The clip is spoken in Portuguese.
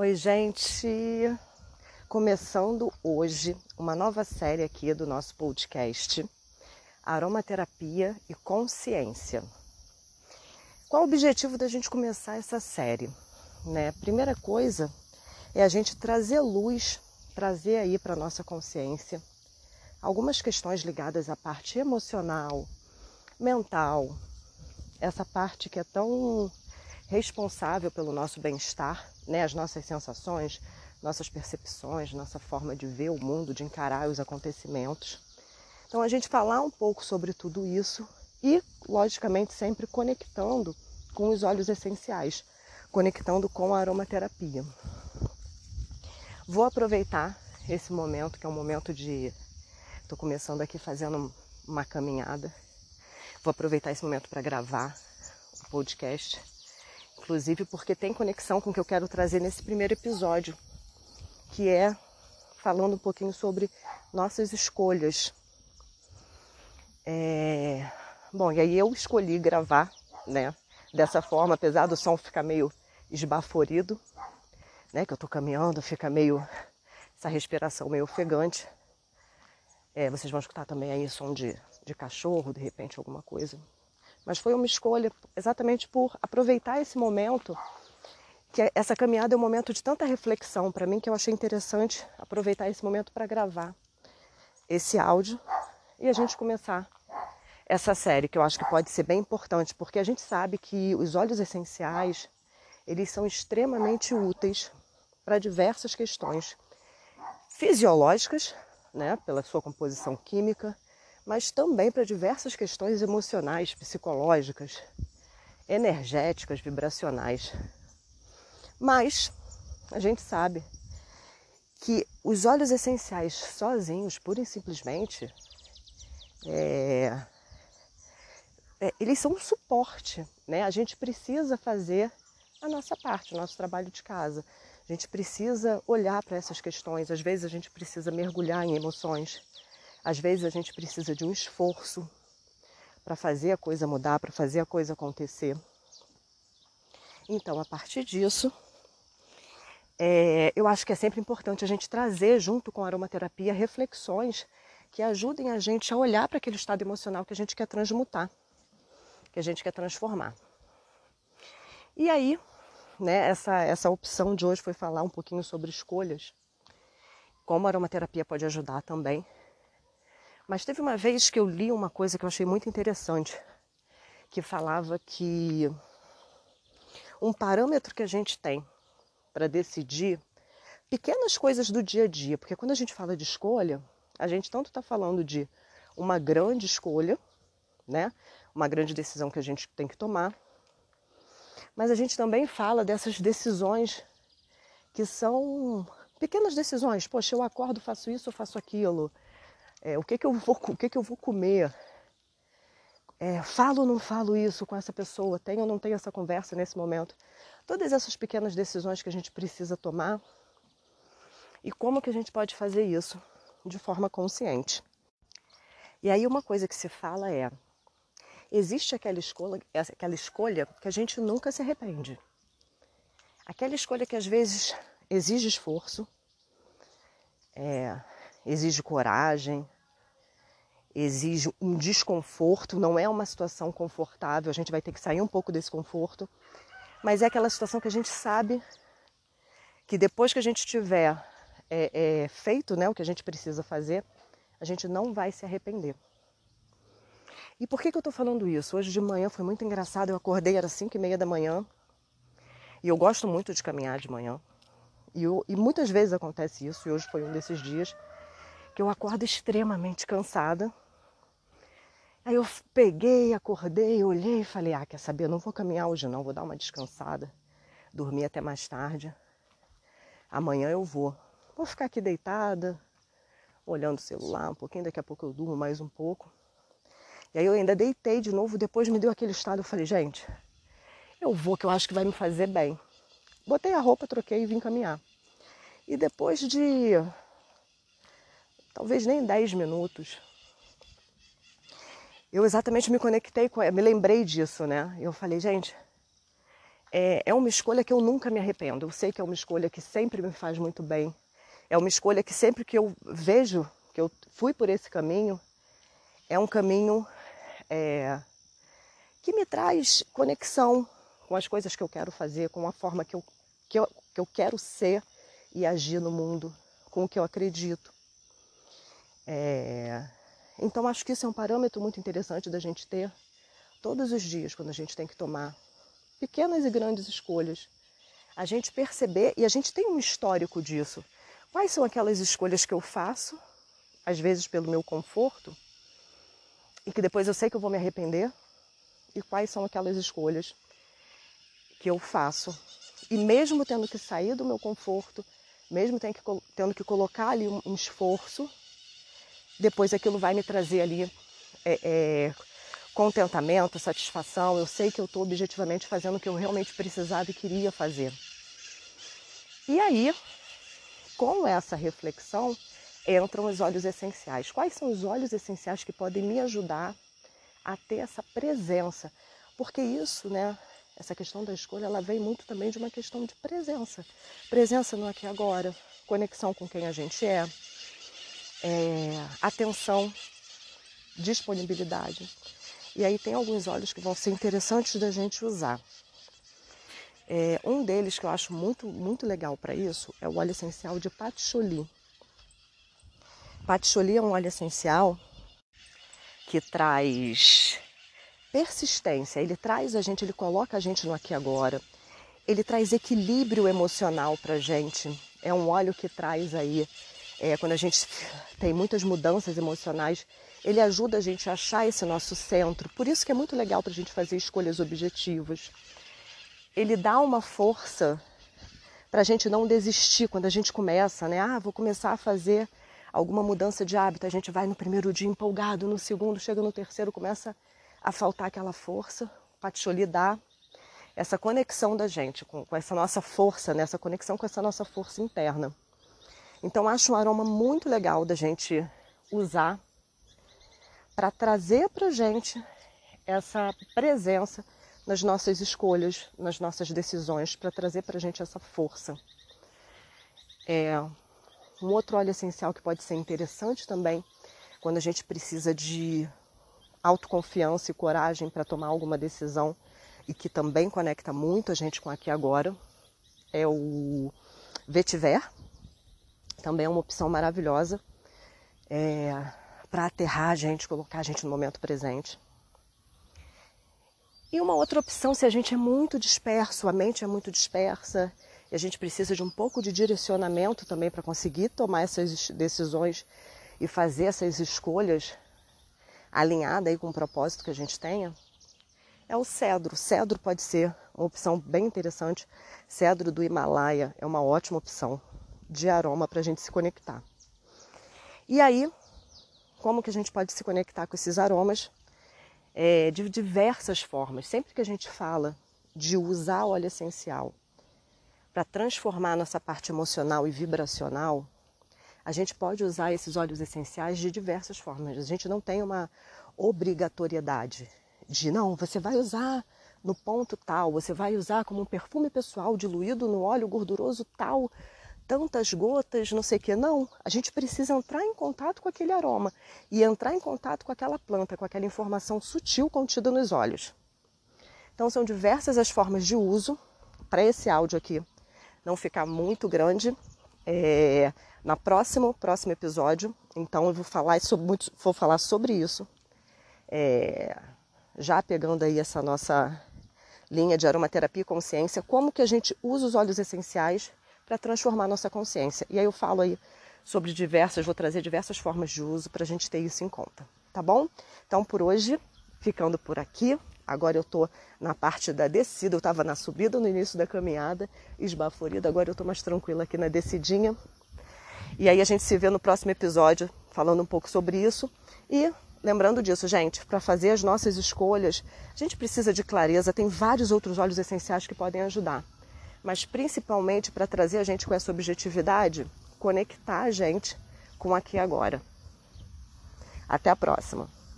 Oi, gente! Começando hoje uma nova série aqui do nosso podcast Aromaterapia e Consciência. Qual o objetivo da gente começar essa série? Né? Primeira coisa é a gente trazer luz, trazer aí para nossa consciência algumas questões ligadas à parte emocional, mental, essa parte que é tão responsável pelo nosso bem-estar, né? as nossas sensações, nossas percepções, nossa forma de ver o mundo, de encarar os acontecimentos. Então, a gente falar um pouco sobre tudo isso e, logicamente, sempre conectando com os óleos essenciais, conectando com a aromaterapia. Vou aproveitar esse momento, que é um momento de. Estou começando aqui fazendo uma caminhada. Vou aproveitar esse momento para gravar o podcast inclusive porque tem conexão com o que eu quero trazer nesse primeiro episódio, que é falando um pouquinho sobre nossas escolhas. É... Bom, e aí eu escolhi gravar, né, dessa forma, apesar do som ficar meio esbaforido, né, que eu tô caminhando, fica meio essa respiração meio ofegante. É, vocês vão escutar também aí som de, de cachorro, de repente alguma coisa. Mas foi uma escolha exatamente por aproveitar esse momento, que essa caminhada é um momento de tanta reflexão para mim que eu achei interessante aproveitar esse momento para gravar esse áudio e a gente começar essa série que eu acho que pode ser bem importante, porque a gente sabe que os óleos essenciais, eles são extremamente úteis para diversas questões fisiológicas, né, pela sua composição química, mas também para diversas questões emocionais, psicológicas, energéticas, vibracionais. Mas a gente sabe que os óleos essenciais sozinhos, pura e simplesmente, é, é, eles são um suporte, né? A gente precisa fazer a nossa parte, o nosso trabalho de casa. A gente precisa olhar para essas questões. Às vezes a gente precisa mergulhar em emoções. Às vezes a gente precisa de um esforço para fazer a coisa mudar, para fazer a coisa acontecer. Então, a partir disso, é, eu acho que é sempre importante a gente trazer, junto com a aromaterapia, reflexões que ajudem a gente a olhar para aquele estado emocional que a gente quer transmutar, que a gente quer transformar. E aí, né, essa, essa opção de hoje foi falar um pouquinho sobre escolhas, como a aromaterapia pode ajudar também mas teve uma vez que eu li uma coisa que eu achei muito interessante, que falava que um parâmetro que a gente tem para decidir pequenas coisas do dia a dia, porque quando a gente fala de escolha, a gente tanto está falando de uma grande escolha, né? Uma grande decisão que a gente tem que tomar, mas a gente também fala dessas decisões que são pequenas decisões. Poxa, eu acordo, faço isso, eu faço aquilo. É, o que, que, eu vou, o que, que eu vou comer? É, falo ou não falo isso com essa pessoa? Tenho ou não tenho essa conversa nesse momento? Todas essas pequenas decisões que a gente precisa tomar e como que a gente pode fazer isso de forma consciente. E aí uma coisa que se fala é, existe aquela escolha, aquela escolha que a gente nunca se arrepende. Aquela escolha que às vezes exige esforço, é, exige coragem, exige um desconforto, não é uma situação confortável, a gente vai ter que sair um pouco desse conforto, mas é aquela situação que a gente sabe que depois que a gente tiver é, é, feito né, o que a gente precisa fazer, a gente não vai se arrepender. E por que, que eu estou falando isso? Hoje de manhã foi muito engraçado, eu acordei, era 5 e meia da manhã, e eu gosto muito de caminhar de manhã. E, eu, e muitas vezes acontece isso, e hoje foi um desses dias que eu acordo extremamente cansada. Aí eu peguei, acordei, olhei e falei: ah, quer saber? Eu não vou caminhar hoje, não, vou dar uma descansada, dormir até mais tarde. Amanhã eu vou. Vou ficar aqui deitada, olhando o celular um pouquinho, daqui a pouco eu durmo mais um pouco. E aí eu ainda deitei de novo, depois me deu aquele estado, eu falei, gente, eu vou que eu acho que vai me fazer bem. Botei a roupa, troquei e vim caminhar. E depois de talvez nem 10 minutos. Eu exatamente me conectei com me lembrei disso, né? Eu falei, gente, é, é uma escolha que eu nunca me arrependo. Eu sei que é uma escolha que sempre me faz muito bem. É uma escolha que sempre que eu vejo que eu fui por esse caminho, é um caminho é, que me traz conexão com as coisas que eu quero fazer, com a forma que eu, que eu, que eu quero ser e agir no mundo, com o que eu acredito. É, então, acho que isso é um parâmetro muito interessante da gente ter todos os dias, quando a gente tem que tomar pequenas e grandes escolhas. A gente perceber, e a gente tem um histórico disso. Quais são aquelas escolhas que eu faço, às vezes pelo meu conforto, e que depois eu sei que eu vou me arrepender? E quais são aquelas escolhas que eu faço? E mesmo tendo que sair do meu conforto, mesmo tendo que, colocar ali um esforço, depois aquilo vai me trazer ali é, é, contentamento, satisfação. Eu sei que eu estou objetivamente fazendo o que eu realmente precisava e queria fazer. E aí, com essa reflexão, entram os olhos essenciais. Quais são os olhos essenciais que podem me ajudar a ter essa presença? Porque isso, né, essa questão da escolha, ela vem muito também de uma questão de presença. Presença no aqui agora, conexão com quem a gente é, é atenção, disponibilidade. E aí tem alguns olhos que vão ser interessantes da gente usar. É, um deles que eu acho muito, muito legal para isso é o óleo essencial de patchouli. Patchouli é um óleo essencial que traz persistência, ele traz a gente, ele coloca a gente no aqui e agora, ele traz equilíbrio emocional para gente. É um óleo que traz aí, é, quando a gente tem muitas mudanças emocionais, ele ajuda a gente a achar esse nosso centro. Por isso que é muito legal para a gente fazer escolhas objetivas. Ele dá uma força para a gente não desistir quando a gente começa, né? Ah, vou começar a fazer alguma mudança de hábito, a gente vai no primeiro dia empolgado, no segundo, chega no terceiro, começa a faltar aquela força. O Patchouli dá essa conexão da gente com, com essa nossa força, né? essa conexão com essa nossa força interna. Então, acho um aroma muito legal da gente usar para trazer para gente essa presença nas nossas escolhas, nas nossas decisões, para trazer para gente essa força. É, um outro óleo essencial que pode ser interessante também, quando a gente precisa de autoconfiança e coragem para tomar alguma decisão e que também conecta muito a gente com aqui agora, é o vetiver. Também é uma opção maravilhosa é, para aterrar a gente, colocar a gente no momento presente. E uma outra opção, se a gente é muito disperso, a mente é muito dispersa, e a gente precisa de um pouco de direcionamento também para conseguir tomar essas decisões e fazer essas escolhas alinhadas aí com o propósito que a gente tenha, é o cedro. O cedro pode ser uma opção bem interessante. Cedro do Himalaia é uma ótima opção de aroma para a gente se conectar. E aí, como que a gente pode se conectar com esses aromas? É, de diversas formas. Sempre que a gente fala de usar óleo essencial para transformar nossa parte emocional e vibracional, a gente pode usar esses óleos essenciais de diversas formas. A gente não tem uma obrigatoriedade de não, você vai usar no ponto tal, você vai usar como um perfume pessoal diluído no óleo gorduroso tal, tantas gotas, não sei o que. Não, a gente precisa entrar em contato com aquele aroma e entrar em contato com aquela planta, com aquela informação sutil contida nos óleos. Então são diversas as formas de uso para esse áudio aqui não ficar muito grande. É, na próximo próximo episódio, então eu vou falar sobre, vou falar sobre isso, é, já pegando aí essa nossa linha de aromaterapia e consciência, como que a gente usa os óleos essenciais para transformar nossa consciência. E aí eu falo aí sobre diversas, vou trazer diversas formas de uso para a gente ter isso em conta, tá bom? Então por hoje, ficando por aqui, Agora eu estou na parte da descida, eu estava na subida no início da caminhada, esbaforida, agora eu estou mais tranquila aqui na descidinha. E aí a gente se vê no próximo episódio falando um pouco sobre isso. E lembrando disso, gente, para fazer as nossas escolhas, a gente precisa de clareza, tem vários outros óleos essenciais que podem ajudar. Mas principalmente para trazer a gente com essa objetividade, conectar a gente com aqui e agora. Até a próxima!